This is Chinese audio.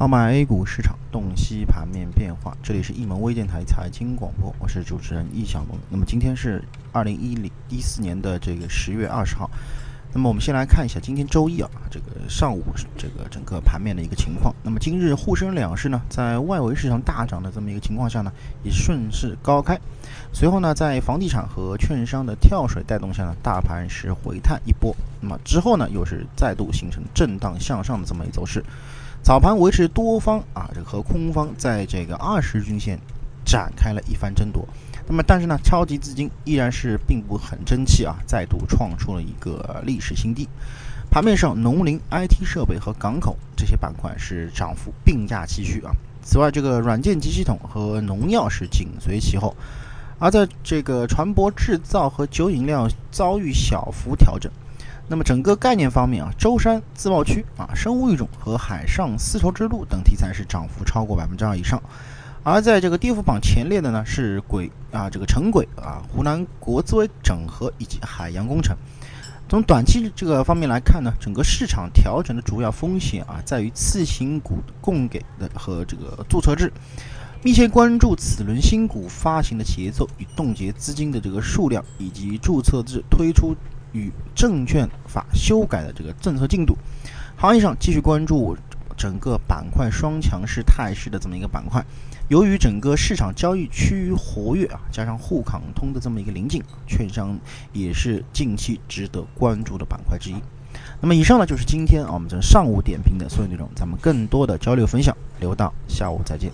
号码 A 股市场洞悉盘面变化，这里是易盟微电台财经广播，我是主持人易小萌。那么今天是二零一零一四年的这个十月二十号。那么我们先来看一下今天周一啊，这个上午这个整个盘面的一个情况。那么今日沪深两市呢，在外围市场大涨的这么一个情况下呢，也顺势高开。随后呢，在房地产和券商的跳水带动下呢，大盘是回探一波。那么之后呢，又是再度形成震荡向上的这么一走势。早盘维持多方啊，这个和空方在这个二十均线展开了一番争夺。那么，但是呢，超级资金依然是并不很争气啊，再度创出了一个历史新低。盘面上，农林、IT 设备和港口这些板块是涨幅并驾齐驱啊。此外，这个软件及系统和农药是紧随其后。而在这个船舶制造和酒饮料遭遇小幅调整。那么整个概念方面啊，舟山自贸区啊，生物育种和海上丝绸之路等题材是涨幅超过百分之二以上，而在这个跌幅榜前列的呢是轨啊，这个城轨啊，湖南国资委整合以及海洋工程。从短期这个方面来看呢，整个市场调整的主要风险啊，在于次新股供给的和这个注册制，密切关注此轮新股发行的节奏与冻结资金的这个数量以及注册制推出。与证券法修改的这个政策进度，行业上继续关注整个板块双强势态势的这么一个板块。由于整个市场交易趋于活跃啊，加上沪港通的这么一个临近，券商也是近期值得关注的板块之一。那么以上呢就是今天啊我们这上午点评的所有内容，咱们更多的交流分享留到下午再见。